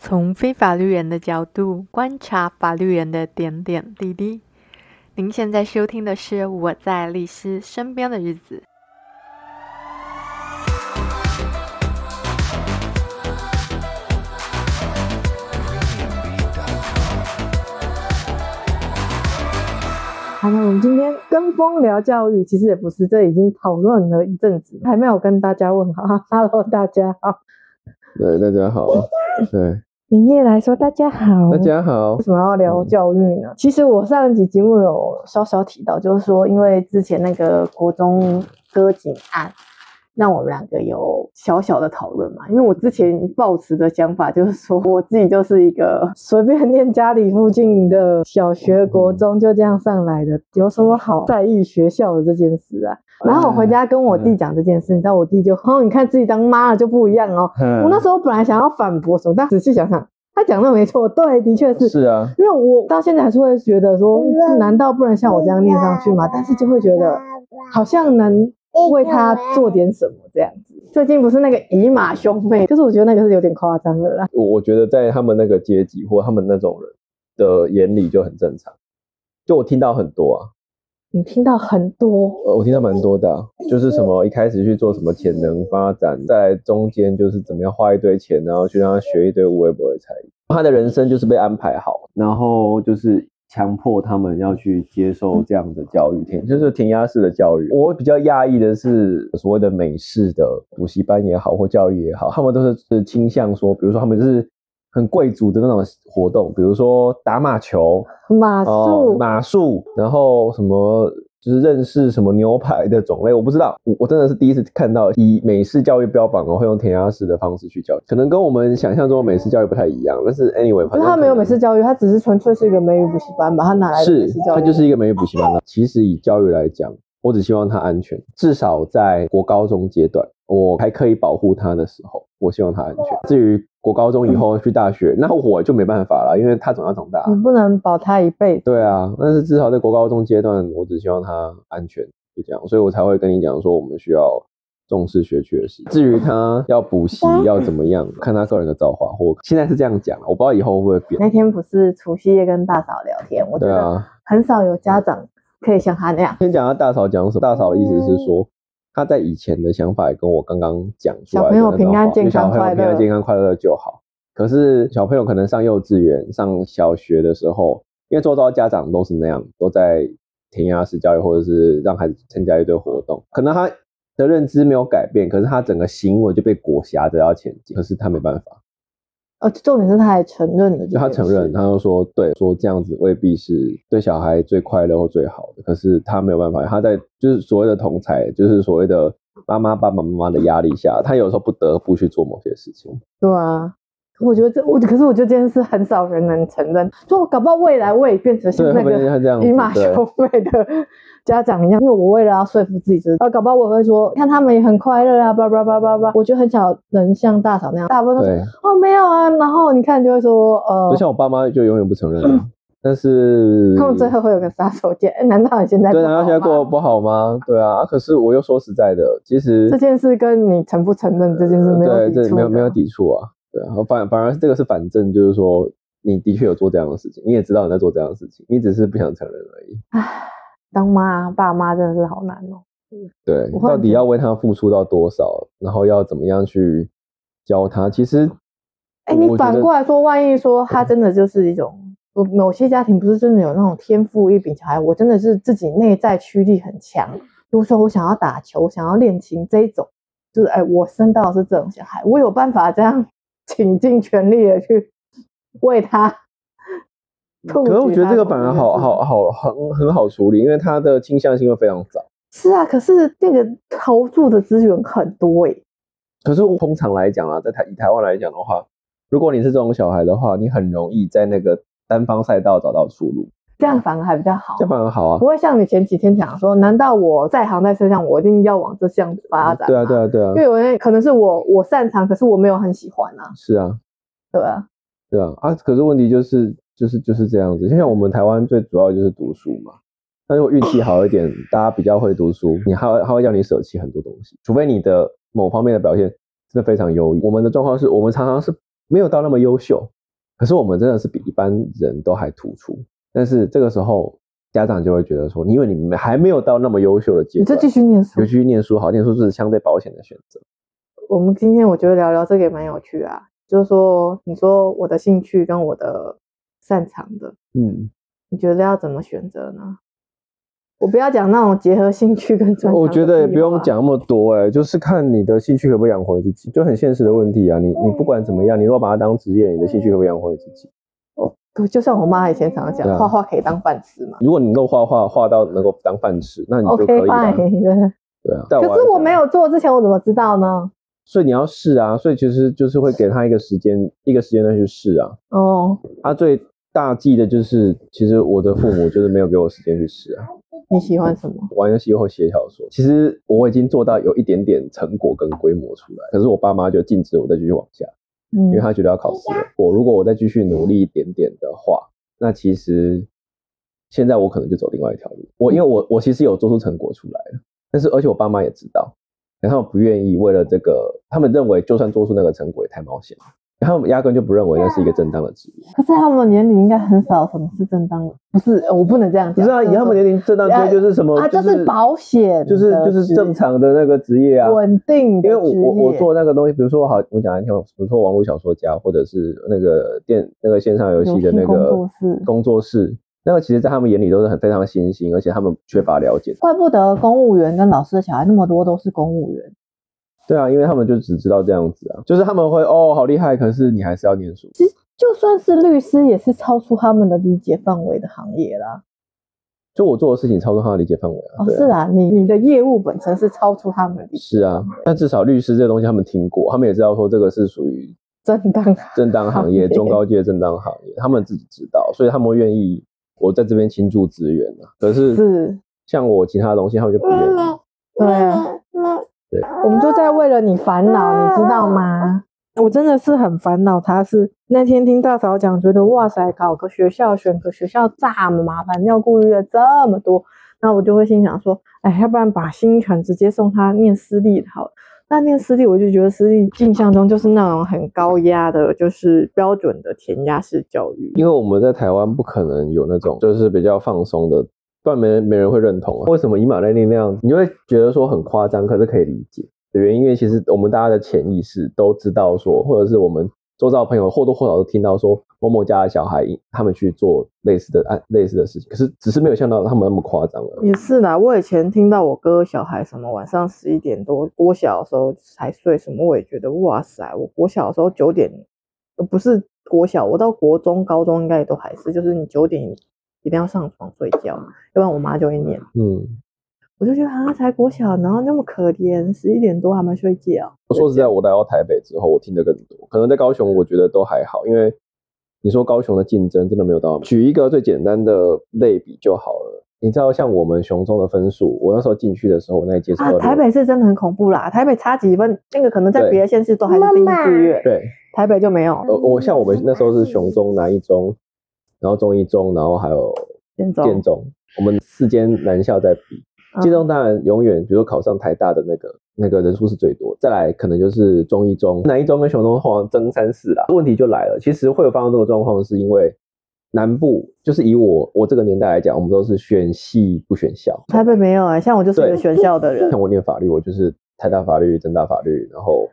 从非法律人的角度观察法律人的点点滴滴。您现在收听的是《我在律师身边的日子》。好，那我们今天跟风聊教育，其实也不是，这已经讨论了一阵子，还没有跟大家问好。Hello，大家好。对，大家好。对。营业来说，大家好，大家好。为什么要聊教育呢？嗯、其实我上一集节目有稍稍提到，就是说，因为之前那个国中割颈案，让我们两个有小小的讨论嘛。因为我之前抱持的想法就是说，我自己就是一个 随便念家里附近的小学、国中，就这样上来的，有什么好在意学校的这件事啊？然后我回家跟我弟讲这件事，你知道我弟就，哦，你看自己当妈了就不一样哦。我那时候本来想要反驳什么，但仔细想想，他讲的没错，对，的确是。是啊。因为我到现在还是会觉得说，难道不能像我这样念上去吗？但是就会觉得，好像能为他做点什么这样子。最近不是那个姨妈兄妹，就是我觉得那个是有点夸张了啦。我我觉得在他们那个阶级或他们那种人的眼里就很正常。就我听到很多啊。你听到很多，呃，我听到蛮多的，啊，就是什么一开始去做什么潜能发展，在中间就是怎么样花一堆钱，然后去让他学一堆无微不会才艺，他的人生就是被安排好，然后就是强迫他们要去接受这样的教育，填就是填鸭式的教育。我比较讶异的是，所谓的美式的补习班也好，或教育也好，他们都是是倾向说，比如说他们就是。很贵族的那种活动，比如说打马球、马术、哦、马术，然后什么就是认识什么牛排的种类，我不知道，我我真的是第一次看到以美式教育标榜哦，会用填鸭式的方式去教育，可能跟我们想象中的美式教育不太一样。但是 anyway，他没有美式教育，他只是纯粹是一个美语补习班，把他拿来的美式教育，是，他就是一个美语补习班。其实以教育来讲，我只希望他安全，至少在国高中阶段，我还可以保护他的时候，我希望他安全。至于国高中以后去大学，嗯、那我就没办法了，因为他总要长大。你不能保他一辈子。对啊，但是至少在国高中阶段，我只希望他安全，就这样，所以我才会跟你讲说，我们需要重视学区的事。至于他要补习要怎么样，看他个人的造化。或现在是这样讲，我不知道以后会不会变。那天不是除夕夜跟大嫂聊天，我觉得很少有家长可以像他那样。先讲下大嫂讲什么？大嫂的意思是说。他在以前的想法也跟我刚刚讲出来的，小朋友平安健康快乐，平安健康快乐就好。可是小朋友可能上幼稚园、上小学的时候，因为周遭家长都是那样，都在填鸭式教育，或者是让孩子参加一堆活动，可能他的认知没有改变，可是他整个行为就被裹挟着要前进，可是他没办法。呃，重点是他还承认了，就他承认，他就说，对，说这样子未必是对小孩最快乐或最好的，可是他没有办法，他在就是所谓的同才，就是所谓的妈妈、爸爸妈妈的压力下，他有时候不得不去做某些事情。对啊，我觉得这我，可是我觉得这件事很少人能承认，就搞不好未来我也变成像那个以马兄妹的。家长一样，因为我为了要说服自己，是啊，搞不好我会说，看他们也很快乐啊，叭叭叭叭叭。我觉得很少能像大嫂那样，大部分都说哦没有啊，然后你看就会说呃，就像我爸妈就永远不承认，嗯、但是他们最后会有个杀手锏。哎，难道你现在对，难道现在过得不好吗？对啊，可是我又说实在的，其实这件事跟你承不承认这件事没有没有没有抵触啊，对啊，反反而是这个是反正就是说你的确有做这样的事情，你也知道你在做这样的事情，你只是不想承认而已。唉。当妈爸妈真的是好难哦。对，到底要为他付出到多少，然后要怎么样去教他？其实，哎、欸，你反过来说，万一说他真的就是一种，某些家庭不是真的有那种天赋异禀小孩，我真的是自己内在驱力很强。比如说我想要打球，我想要练琴这一种，就是哎，我生到的是这种小孩，我有办法这样倾尽全力的去为他。可是我觉得这个反而好好好很很好处理，因为他的倾向性会非常早。是啊，可是那个投注的资源很多诶。可是通常来讲啊，在台以台湾来讲的话，如果你是这种小孩的话，你很容易在那个单方赛道找到出路。这样反而还比较好，这样反而好啊，不会像你前几天讲说，难道我在行在车上，我一定要往这项发展？对啊，对啊，对啊。因为有可能是我我擅长，可是我没有很喜欢啊。是啊，对啊，对啊啊！可是问题就是。就是就是这样子，就像我们台湾最主要就是读书嘛。那如果运气好一点，大家比较会读书，你还会还会要你舍弃很多东西，除非你的某方面的表现真的非常优异。我们的状况是我们常常是没有到那么优秀，可是我们真的是比一般人都还突出。但是这个时候，家长就会觉得说，因为你们还没有到那么优秀的阶段，你就继续念书，就继续念书好，念书是相对保险的选择。我们今天我觉得聊聊这个也蛮有趣啊，就是说，你说我的兴趣跟我的擅长的，嗯，你觉得要怎么选择呢？我不要讲那种结合兴趣跟专长，我觉得也不用讲那么多、欸，哎，就是看你的兴趣可不可以养活自己，就很现实的问题啊。你你不管怎么样，你如果把它当职业，你的兴趣可不可以养活你自己？哦，就像我妈以前常常讲，画画、啊、可以当饭吃嘛。如果你能够画画画到能够当饭吃，那你就可以。Okay, 对啊。可是我没有做之前，我怎么知道呢？所以你要试啊，所以其实就是会给他一个时间，一个时间段去试啊。哦。他最大忌的就是，其实我的父母就是没有给我时间去试啊。你喜欢什么？玩游戏或写小说。其实我已经做到有一点点成果跟规模出来，可是我爸妈就禁止我再继续往下，嗯，因为他觉得要考试了。我如果我再继续努力一点点的话，那其实现在我可能就走另外一条路。我因为我我其实有做出成果出来了，但是而且我爸妈也知道，然后不愿意为了这个，他们认为就算做出那个成果也太冒险了。他们压根就不认为那是一个正当的职业。可是他们年龄应该很少什么是正当的，不是，我不能这样讲。不是啊，以他们年龄正当职业就是什么？啊，就是保险，就是就是正常的那个职业啊，稳定的。因为我我我做那个东西，比如说好，我讲一听，比如说网络小说家，或者是那个电那个线上游戏的那个工作室，工作室，那个其实在他们眼里都是很非常新兴，而且他们缺乏了解。怪不得公务员跟老师的小孩那么多都是公务员。对啊，因为他们就只知道这样子啊，就是他们会哦，好厉害，可是你还是要念书。其实就算是律师，也是超出他们的理解范围的行业啦。就我做的事情超出他的理解范围啊。哦，是啊，你你的业务本身是超出他们的理解。是啊，但至少律师这个东西他们听过，他们也知道说这个是属于正当正当行业，中高阶正当行业，他们自己知道，所以他们愿意我在这边倾注资源啊。可是是像我其他的东西，他们就不愿意。对啊。对，我们就在为了你烦恼，你知道吗？我真的是很烦恼。他是那天听大嫂讲，觉得哇塞，搞个学校，选个学校这么麻烦，要顾虑的这么多，那我就会心想说，哎，要不然把心全直接送他念私立好。那念私立，我就觉得私立印象中就是那种很高压的，就是标准的填鸭式教育。因为我们在台湾不可能有那种就是比较放松的。不然没人没人会认同啊？为什么以马内利那样，你就会觉得说很夸张，可是可以理解的原因，因为其实我们大家的潜意识都知道说，或者是我们周遭的朋友或多或少都听到说某某家的小孩他们去做类似的案类似的事情，可是只是没有想到他们那么夸张了。也是啦，我以前听到我哥小孩什么晚上十一点多，国小的时候才睡什么，我也觉得哇塞，我我小的时候九点，不是国小，我到国中、高中应该也都还是，就是你九点。一定要上床睡觉，要不然我妈就会念。嗯，我就觉得啊，才国小，然后那么可怜，十一点多还没睡觉。我说实在，我来到台北之后，我听得更多。可能在高雄，我觉得都还好，因为你说高雄的竞争真的没有到。举一个最简单的类比就好了。你知道，像我们雄中的分数，我那时候进去的时候，我那一届是啊，台北是真的很恐怖啦。台北差几分，那个可能在别的县市都还是第一志愿，对，台北就没有。呃，我像我们那时候是雄中、南一中。然后中一中，然后还有建中，建中，我们四间南校在比，建中当然永远，比如说考上台大的那个那个人数是最多，再来可能就是中一中，南一中跟雄中好像争三四啦。问题就来了，其实会有发生这个状况，是因为南部就是以我我这个年代来讲，我们都是选系不选校，台北没有啊、欸，像我就是一个选校的人，像我念法律，我就是台大法律、政大法律，然后。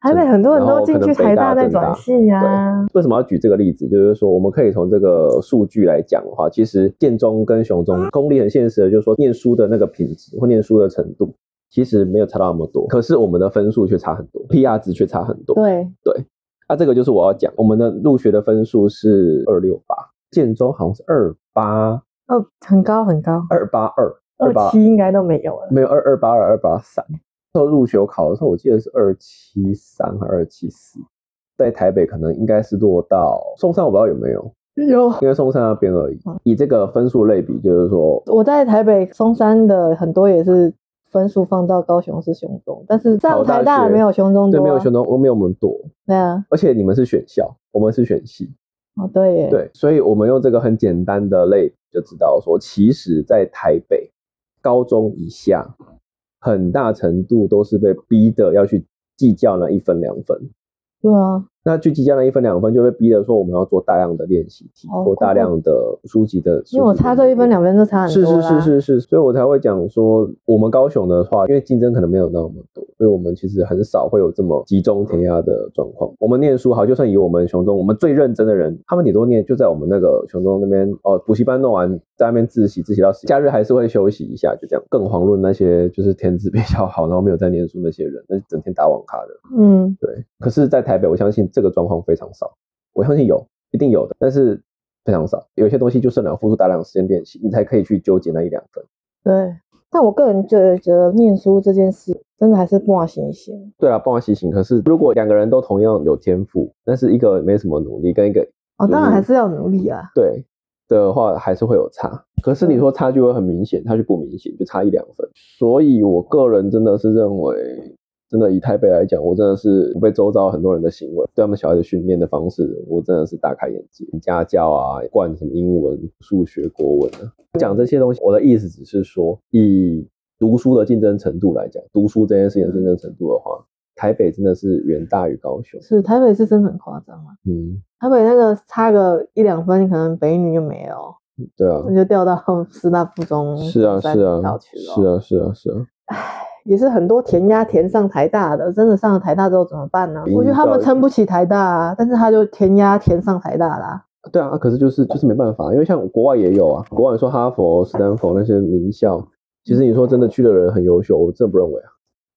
台北很多人都进去台大在转系啊。为什么要举这个例子？就是说，我们可以从这个数据来讲的话，其实建中跟雄中公立很现实的，就是说念书的那个品质或念书的程度，其实没有差到那么多。可是我们的分数却差很多，PR 值却差很多。对对，那、啊、这个就是我要讲，我们的入学的分数是二六八，建中好像是二八，哦，很高很高，二八二，二七应该都没有了，没有二二八二二八三。时候入学考的时候，我记得是二七三和二七四，在台北可能应该是落到松山，我不知道有没有，有，因为松山那边而已。以这个分数类比，就是说我在台北松山的很多也是分数放到高雄是雄中，但是上台大没有雄中多，对，没有雄中，我没有我们多，对啊，而且你们是选校，我们是选系，哦，对耶，对，所以我们用这个很简单的类比就知道说，其实在台北高中以下。很大程度都是被逼的要去计较那一分两分，对啊。那去即将的一分两分就被逼得说我们要做大量的练习题或大量的书籍的。因为我差这一分两分就差很多。是是是是是，所以我才会讲说，我们高雄的话，因为竞争可能没有那么多，所以我们其实很少会有这么集中填鸭的状况。我们念书好，就算以我们雄中我们最认真的人，他们也都念就在我们那个雄中那边哦，补习班弄完在那边自习自习到假日还是会休息一下，就这样。更遑论那些就是天资比较好，然后没有在念书那些人，那整天打网咖的。嗯，对。可是，在台北，我相信这个状况非常少。我相信有，一定有的，但是非常少。有些东西就是你要付出大量时间练习，你才可以去纠结那一两分。对。但我个人觉得，觉得念书这件事真的还是不忘行行。对啊，半行行。可是，如果两个人都同样有天赋，但是一个没什么努力，跟一个、就是、哦，当然还是要努力啊。对的话，还是会有差。可是你说差距会很明显，差距不明显，就差一两分。所以我个人真的是认为。真的以台北来讲，我真的是我被周遭很多人的行为，对他们小孩子训练的方式，我真的是大开眼界。家教啊，灌什么英文、数学、国文啊，讲这些东西，我的意思只是说，以读书的竞争程度来讲，读书这件事情的竞争程度的话，台北真的是远大于高雄。是台北是真的很夸张啊。嗯，台北那个差个一两分，你可能北女就没有。对啊，那就掉到 师大附中。是啊，是啊，是啊，是啊，是啊，是啊。唉。也是很多填鸭填上台大的，真的上了台大之后怎么办呢？我觉得他们撑不起台大啊，但是他就填鸭填上台大啦。对啊，可是就是就是没办法，因为像国外也有啊，国外说哈佛、斯坦福那些名校，其实你说真的去的人很优秀，我真的不认为啊。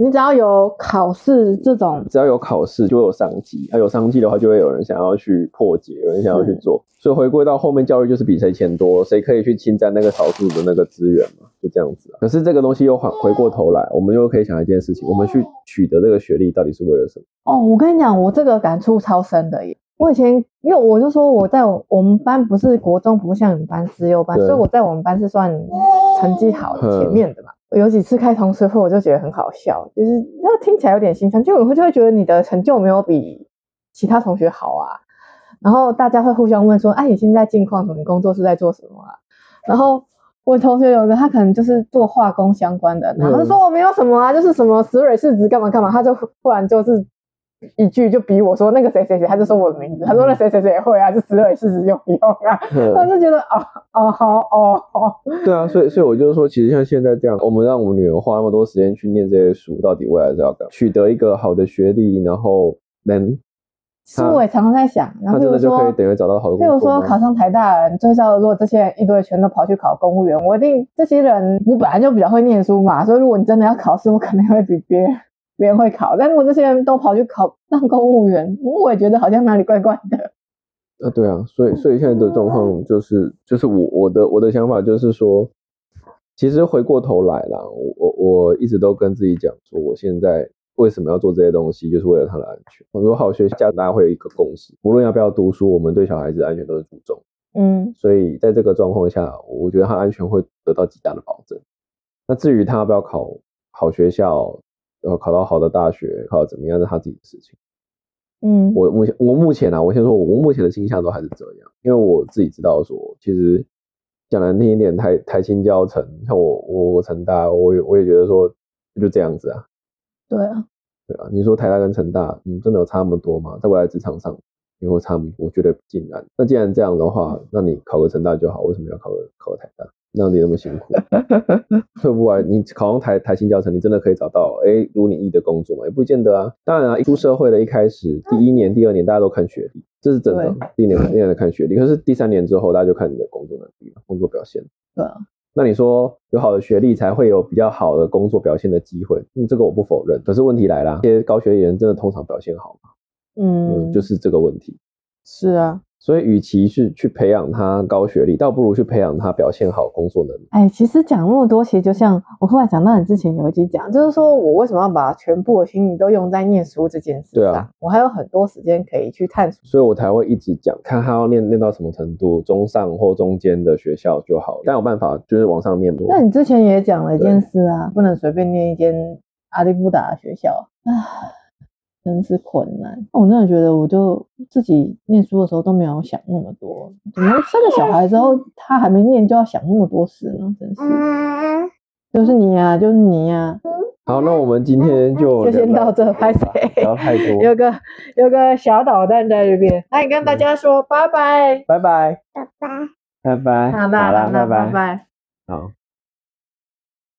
你只要有考试这种，只要有考试就会有商机，啊有商机的话就会有人想要去破解，有人想要去做。所以回归到后面，教育就是比谁钱多，谁可以去侵占那个少数的那个资源嘛，就这样子啊。可是这个东西又回回过头来，我们又可以想一件事情：我们去取得这个学历到底是为了什么？哦，我跟你讲，我这个感触超深的耶。我以前因为我就说我在我们班不是国中，不像你们班资优班，所以我在我们班是算成绩好的前面的嘛。有几次开同学会，我就觉得很好笑，就是那听起来有点心酸，就我会就会觉得你的成就没有比其他同学好啊。然后大家会互相问说：“哎、啊，你现在近况什么？你工作是在做什么啊？”然后我同学有个他可能就是做化工相关的，然后他说我没有什么啊，就是什么石蕊试纸干嘛干嘛，他就忽然就是。一句就逼我说那个谁谁谁，他就说我的名字，他说那谁谁谁也会啊，就石蕊试试用不用啊？他就觉得哦哦好哦哦，对啊，所以所以我就是说，其实像现在这样，我们让我们女儿花那么多时间去念这些书，到底未来是要？取得一个好的学历，然后能。其实我也常常在想，然后比如说，等于找到好的工作。比如说考上台大的人，最后如果这些人一堆全都跑去考公务员，我一定这些人我本来就比较会念书嘛，所以如果你真的要考试，我肯定会比别人。别人会考，但如果这些人都跑去考当公务员，我也觉得好像哪里怪怪的。啊，对啊，所以所以现在的状况就是，就是我我的我的想法就是说，其实回过头来啦，我我我一直都跟自己讲说，我现在为什么要做这些东西，就是为了他的安全。我说好学校，大家会有一个共识，无论要不要读书，我们对小孩子的安全都是注重。嗯，所以在这个状况下，我觉得他安全会得到极大的保证。那至于他要不要考好学校，然后考到好的大学，考到怎么样是他自己的事情。嗯，我目前我目前啊，我先说，我目前的倾向都还是这样，因为我自己知道说，其实讲难听一点，台台清交成，像我我我成大，我也我也觉得说就这样子啊。对啊，对啊，你说台大跟成大，嗯，真的有差那么多吗？在未来职场上，你会差？我觉得不尽然。那既然这样的话，那你考个成大就好，为什么要考个考个台大？让你那么辛苦，会 不完你考上台台新教程，你真的可以找到哎如你意的工作吗？也不见得啊。当然啊，一出社会的一开始，第一年、第二年大家都看学历，这是真的。第一年、第二年看学历，可是第三年之后，大家就看你的工作能力、工作表现。对啊。那你说有好的学历才会有比较好的工作表现的机会，嗯，这个我不否认。可是问题来了，这些高学历人真的通常表现好吗？嗯，嗯，就是这个问题。是啊。所以，与其是去培养他高学历，倒不如去培养他表现好工作能力。哎，其实讲那么多，其实就像我后来讲到你之前有一集讲，就是说我为什么要把全部的心力都用在念书这件事上？对啊，我还有很多时间可以去探索。所以我才会一直讲，看他要念念到什么程度，中上或中间的学校就好。但有办法就是往上念。那你之前也讲了一件事啊，不能随便念一间阿里布达的学校。唉。真是困难，我真的觉得，我就自己念书的时候都没有想那么多，怎么生了小孩之后，他还没念就要想那么多事呢？真是。就是你呀、啊，就是你呀、啊。好，那我们今天就就先到这，拍谢。聊太多。有个有个小导弹在这边，那你跟大家说拜拜，拜拜，拜拜，拜拜。好啦，好啦，拜拜。好。